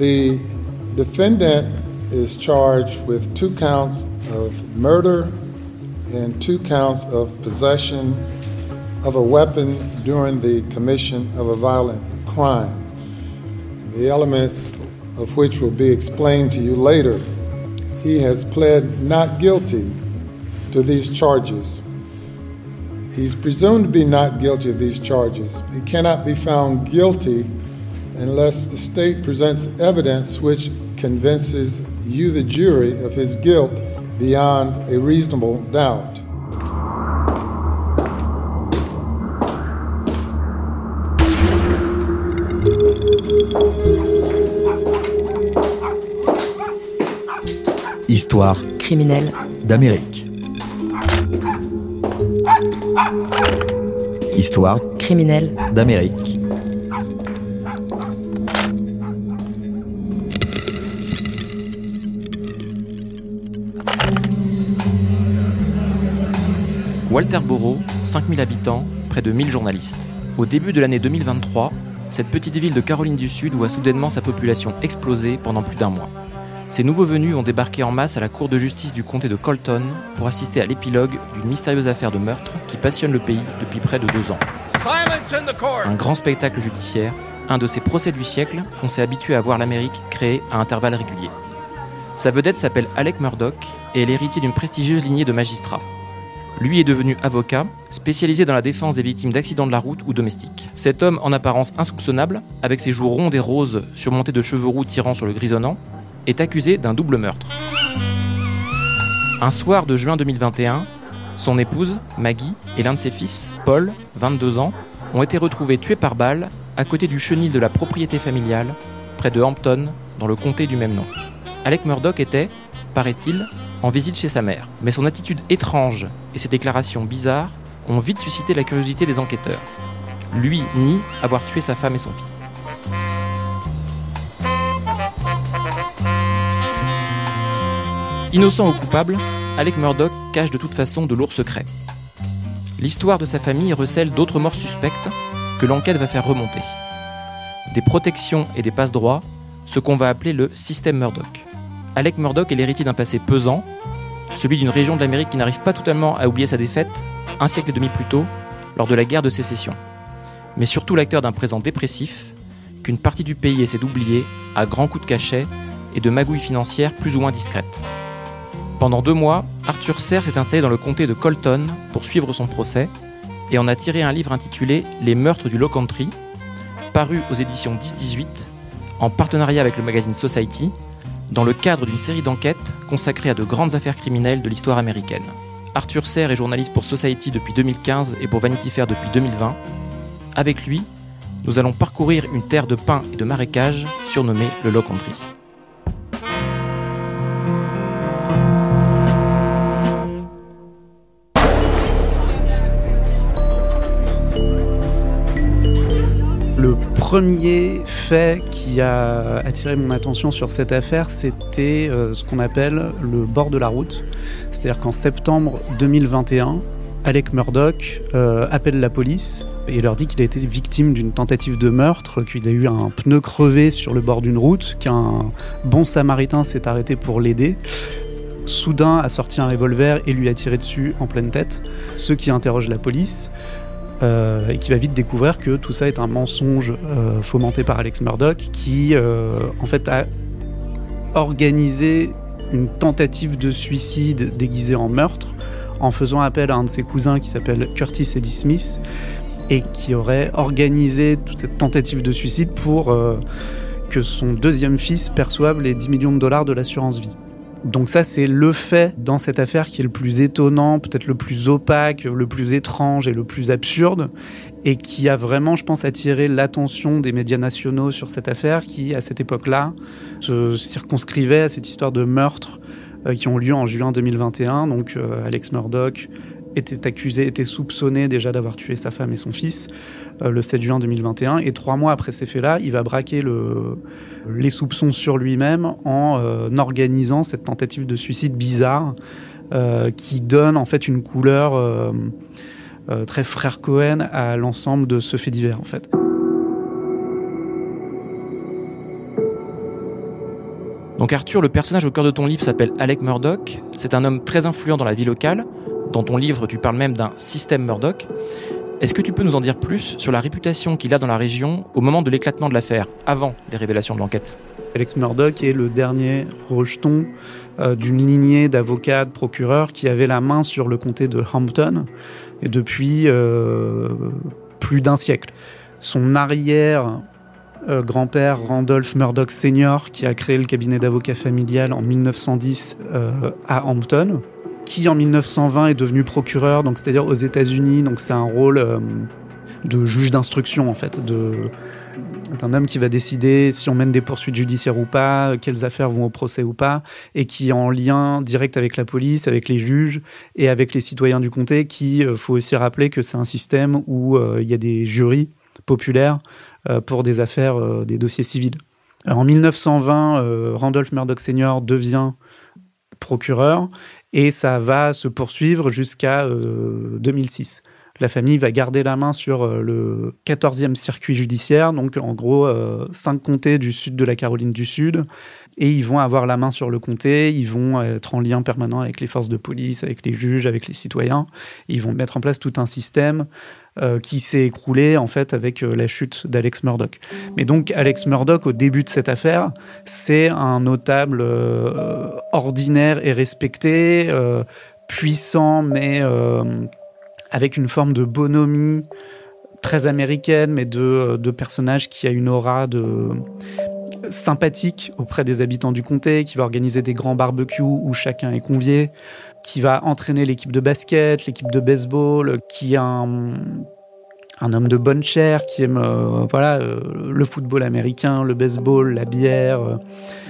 The defendant is charged with two counts of murder and two counts of possession of a weapon during the commission of a violent crime. The elements of which will be explained to you later. He has pled not guilty to these charges. He's presumed to be not guilty of these charges. He cannot be found guilty unless the state presents evidence which convinces you, the jury, of his guilt beyond a reasonable doubt. Histoire criminelle d'Amérique. Histoire criminelle d'Amérique. Walterboro, 5000 habitants, près de 1000 journalistes. Au début de l'année 2023, cette petite ville de Caroline du Sud voit soudainement sa population exploser pendant plus d'un mois. Ces nouveaux venus ont débarqué en masse à la cour de justice du comté de Colton pour assister à l'épilogue d'une mystérieuse affaire de meurtre qui passionne le pays depuis près de deux ans. Un grand spectacle judiciaire, un de ces procès du siècle qu'on s'est habitué à voir l'Amérique créer à intervalles réguliers. Sa vedette s'appelle Alec Murdoch et est l'héritier d'une prestigieuse lignée de magistrats. Lui est devenu avocat, spécialisé dans la défense des victimes d'accidents de la route ou domestiques. Cet homme, en apparence insoupçonnable, avec ses joues rondes et roses surmontées de cheveux roux tirant sur le grisonnant, est accusé d'un double meurtre. Un soir de juin 2021, son épouse, Maggie, et l'un de ses fils, Paul, 22 ans, ont été retrouvés tués par balle à côté du chenil de la propriété familiale, près de Hampton, dans le comté du même nom. Alec Murdoch était, paraît-il, en visite chez sa mère, mais son attitude étrange et ses déclarations bizarres ont vite suscité la curiosité des enquêteurs. Lui nie avoir tué sa femme et son fils. Innocent ou coupable, Alec Murdoch cache de toute façon de lourds secrets. L'histoire de sa famille recèle d'autres morts suspectes que l'enquête va faire remonter. Des protections et des passe-droits, ce qu'on va appeler le système Murdoch. Alec Murdoch est l'héritier d'un passé pesant, celui d'une région de l'Amérique qui n'arrive pas totalement à oublier sa défaite, un siècle et demi plus tôt, lors de la guerre de sécession. Mais surtout l'acteur d'un présent dépressif, qu'une partie du pays essaie d'oublier à grands coups de cachet et de magouilles financières plus ou moins discrètes. Pendant deux mois, Arthur Serre s'est installé dans le comté de Colton pour suivre son procès et en a tiré un livre intitulé Les meurtres du Low Country, paru aux éditions 10-18, en partenariat avec le magazine Society, dans le cadre d'une série d'enquêtes consacrée à de grandes affaires criminelles de l'histoire américaine. Arthur Serre est journaliste pour Society depuis 2015 et pour Vanity Fair depuis 2020. Avec lui, nous allons parcourir une terre de pins et de marécages surnommée le Low Country. Premier fait qui a attiré mon attention sur cette affaire, c'était euh, ce qu'on appelle le bord de la route. C'est-à-dire qu'en septembre 2021, Alec Murdoch euh, appelle la police et leur dit qu'il a été victime d'une tentative de meurtre, qu'il a eu un pneu crevé sur le bord d'une route, qu'un bon samaritain s'est arrêté pour l'aider. Soudain a sorti un revolver et lui a tiré dessus en pleine tête, ce qui interroge la police. Euh, et qui va vite découvrir que tout ça est un mensonge euh, fomenté par Alex Murdoch, qui euh, en fait a organisé une tentative de suicide déguisée en meurtre en faisant appel à un de ses cousins qui s'appelle Curtis Eddie Smith et qui aurait organisé toute cette tentative de suicide pour que son deuxième fils perçoive les 10 millions de dollars de l'assurance vie. Donc ça, c'est le fait dans cette affaire qui est le plus étonnant, peut-être le plus opaque, le plus étrange et le plus absurde, et qui a vraiment, je pense, attiré l'attention des médias nationaux sur cette affaire, qui, à cette époque-là, se circonscrivait à cette histoire de meurtres euh, qui ont lieu en juin 2021. Donc euh, Alex Murdoch était accusé, était soupçonné déjà d'avoir tué sa femme et son fils euh, le 7 juin 2021. Et trois mois après ces faits-là, il va braquer le, les soupçons sur lui-même en euh, organisant cette tentative de suicide bizarre euh, qui donne en fait une couleur très frère Cohen à l'ensemble de ce fait divers en fait. Donc Arthur, le personnage au cœur de ton livre s'appelle Alec Murdoch. C'est un homme très influent dans la vie locale. Dans ton livre, tu parles même d'un système Murdoch. Est-ce que tu peux nous en dire plus sur la réputation qu'il a dans la région au moment de l'éclatement de l'affaire, avant les révélations de l'enquête? Alex Murdoch est le dernier rejeton euh, d'une lignée d'avocats, de procureurs qui avaient la main sur le comté de Hampton depuis euh, plus d'un siècle. Son arrière euh, grand-père Randolph Murdoch Sr., qui a créé le cabinet d'avocats familial en 1910 à Hampton, qui en 1920 est devenu procureur, donc c'est-à-dire aux États-Unis. Donc c'est un rôle de juge d'instruction en fait, de d'un homme qui va décider si on mène des poursuites judiciaires ou pas, quelles affaires vont au procès ou pas, et qui est en lien direct avec la police, avec les juges et avec les citoyens du comté, qui, euh, faut aussi rappeler que c'est un système où euh, il y a des jurys populaires euh, pour des affaires, des dossiers civils. en 1920, Randolph Murdoch Sr. devient procureur et ça va se poursuivre jusqu'à 2006 la famille va garder la main sur euh, le 14e circuit judiciaire, donc en gros euh, cinq comtés du sud de la Caroline du Sud, et ils vont avoir la main sur le comté, ils vont être en lien permanent avec les forces de police, avec les juges, avec les citoyens, ils vont mettre en place tout un système euh, qui s'est écroulé en fait avec la chute d'Alex Murdoch. Mais donc Alex Murdoch au début de cette affaire, c'est un notable ordinaire et respecté, puissant mais avec une forme de bonhomie très américaine, mais de, de personnage qui a une aura de sympathique auprès des habitants du comté, qui va organiser des grands barbecues où chacun est convié, qui va entraîner l'équipe de basket, l'équipe de baseball, qui est un, homme de bonne chair, qui aime euh, voilà, euh, le football américain, le baseball, la bière.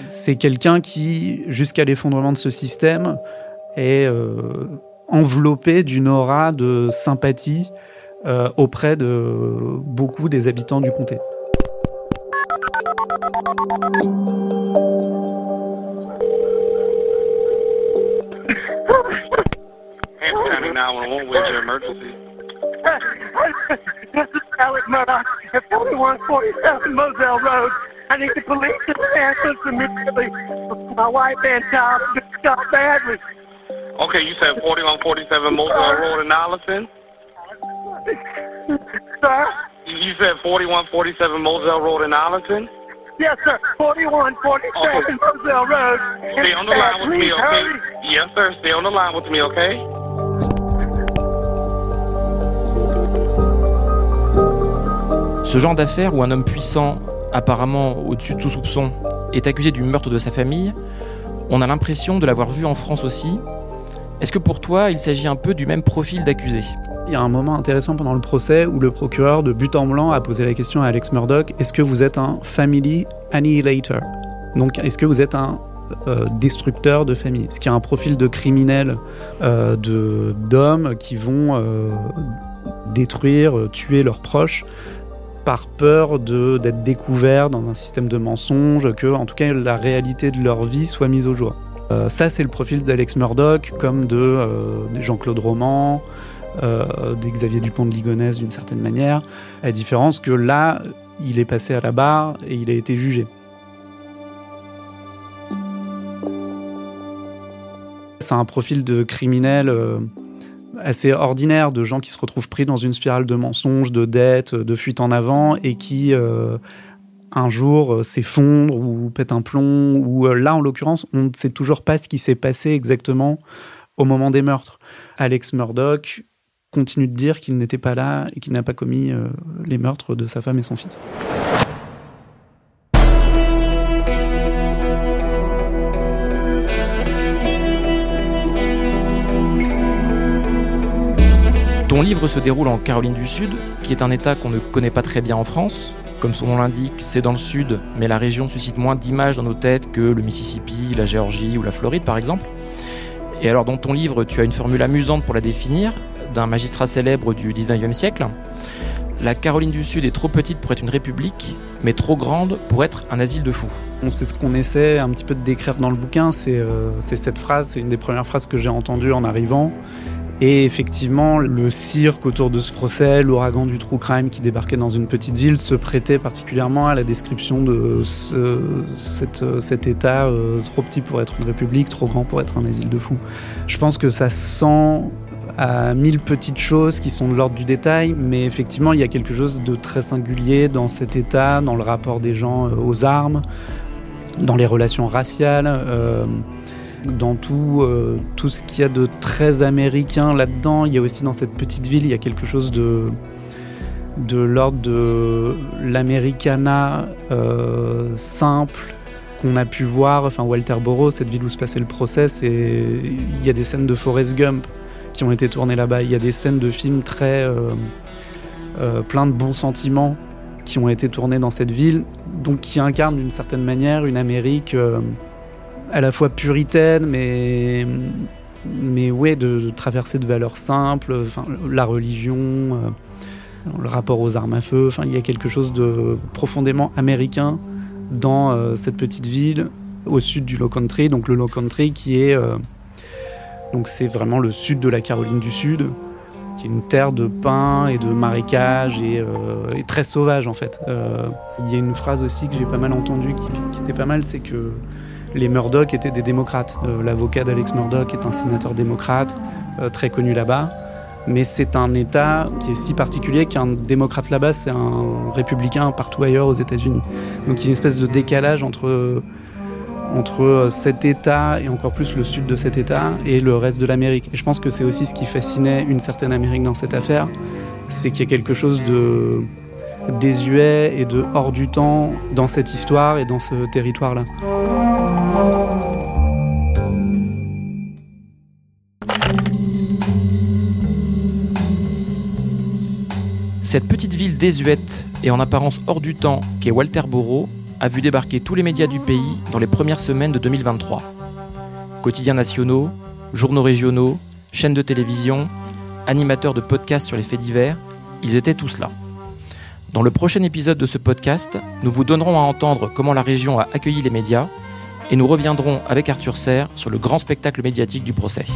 C'est quelqu'un qui, jusqu'à l'effondrement de ce système, est euh, enveloppé d'une aura de sympathie auprès de beaucoup des habitants du comté. This is Alec Murdoch at 4147 Moselle Road. I need the police to answer immediately. My wife and child got badly. Okay, you said 4147 Moselle Road in Allison? Sir? You said 4147 Moselle Road in Allison? Yes, sir. 4147 okay. Moselle Road. Stay on the line with me, okay? Hurry. Yes, sir. Stay on the line with me, okay? Ce genre d'affaire où un homme puissant, apparemment au-dessus de tout soupçon, est accusé du meurtre de sa famille, on a l'impression de l'avoir vu en France aussi, est-ce que pour toi, il s'agit un peu du même profil d'accusé? Il y a un moment intéressant pendant le procès où le procureur de but en blanc a posé la question à Alex Murdoch est-ce que vous êtes un family annihilator? Donc, est-ce que vous êtes un euh, destructeur de famille? Est-ce qu'il y a un profil de criminel euh, d'hommes qui vont euh, détruire, tuer leurs proches? Par peur d'être découverts dans un système de mensonges, que en tout cas la réalité de leur vie soit mise au jour euh, ça, c'est le profil d'Alex Murdoch, comme de, euh, Jean-Claude Roman, euh, des Xavier Dupont de Ligonnès d'une certaine manière, à différence que là, il est passé à la barre et il a été jugé. C'est un profil de criminel assez ordinaire, de gens qui se retrouvent pris dans une spirale de mensonges, de dettes, de fuite en avant et qui un jour euh, s'effondre ou pète un plomb, ou euh, là en l'occurrence, on ne sait toujours pas ce qui s'est passé exactement au moment des meurtres. Alex Murdoch continue de dire qu'il n'était pas là et qu'il n'a pas commis euh, les meurtres de sa femme et son fils. Ton livre se déroule en Caroline du Sud, qui est un État qu'on ne connaît pas très bien en France, comme son nom l'indique, c'est dans le sud, mais la région suscite moins d'images dans nos têtes que le Mississippi, la Géorgie ou la Floride par exemple. Et alors dans ton livre, tu as une formule amusante pour la définir, d'un magistrat célèbre du 19e siècle. La Caroline du Sud est trop petite pour être une république, mais trop grande pour être un asile de fous. C'est ce qu'on essaie un petit peu de décrire dans le bouquin, c'est euh, cette phrase, c'est une des premières phrases que j'ai entendues en arrivant Et effectivement, le cirque autour de ce procès, l'ouragan du true crime qui débarquait dans une petite ville, se prêtait particulièrement à la description de cet État euh, trop petit pour être une république, trop grand pour être un asile de fous. Je pense que ça sent à mille petites choses qui sont de l'ordre du détail, mais effectivement, il y a quelque chose de très singulier dans cet État, dans le rapport des gens euh, aux armes, dans les relations raciales. Euh, dans tout, euh, tout ce qu'il y a de très américain là-dedans. Il y a aussi dans cette petite ville, il y a quelque chose de, de l'ordre de l'Americana euh, simple qu'on a pu voir. Enfin, Walterboro, cette ville où se passait le procès, il y a des scènes de Forrest Gump qui ont été tournées là-bas. Il y a des scènes de films très euh, plein de bons sentiments qui ont été tournés dans cette ville, donc qui incarnent d'une certaine manière une Amérique à la fois puritaine, mais, mais ouais, de, traverser de valeurs simples, enfin, la religion, euh, le rapport aux armes à feu. Enfin, il y a quelque chose de profondément américain dans euh, cette petite ville au sud du Low Country. Donc le Low Country qui est euh, donc c'est vraiment le sud de la Caroline du Sud, qui est une terre de pins et de marécages et, très sauvage en fait. Il y a une phrase aussi que j'ai pas mal entendue qui, qui était pas mal, c'est que les Murdoch étaient des démocrates. Euh, l'avocat d'Alex Murdoch est un sénateur démocrate, euh, très connu là-bas. Mais c'est un État qui est si particulier qu'un démocrate là-bas, c'est un républicain partout ailleurs aux États-Unis. Donc il y a une espèce de décalage entre, entre cet État et encore plus le sud de cet État et le reste de l'Amérique. Et je pense que c'est aussi ce qui fascinait une certaine Amérique dans cette affaire, c'est qu'il y a quelque chose de désuet et de hors du temps dans cette histoire et dans ce territoire-là. Cette petite ville désuète et en apparence hors du temps qu'est Walterboro a vu débarquer tous les médias du pays dans les premières semaines de 2023. Quotidiens nationaux, journaux régionaux, chaînes de télévision, animateurs de podcasts sur les faits divers, ils étaient tous là. Dans le prochain épisode de ce podcast, nous vous donnerons à entendre comment la région a accueilli les médias et nous reviendrons avec Arthur Serre sur le grand spectacle médiatique du procès.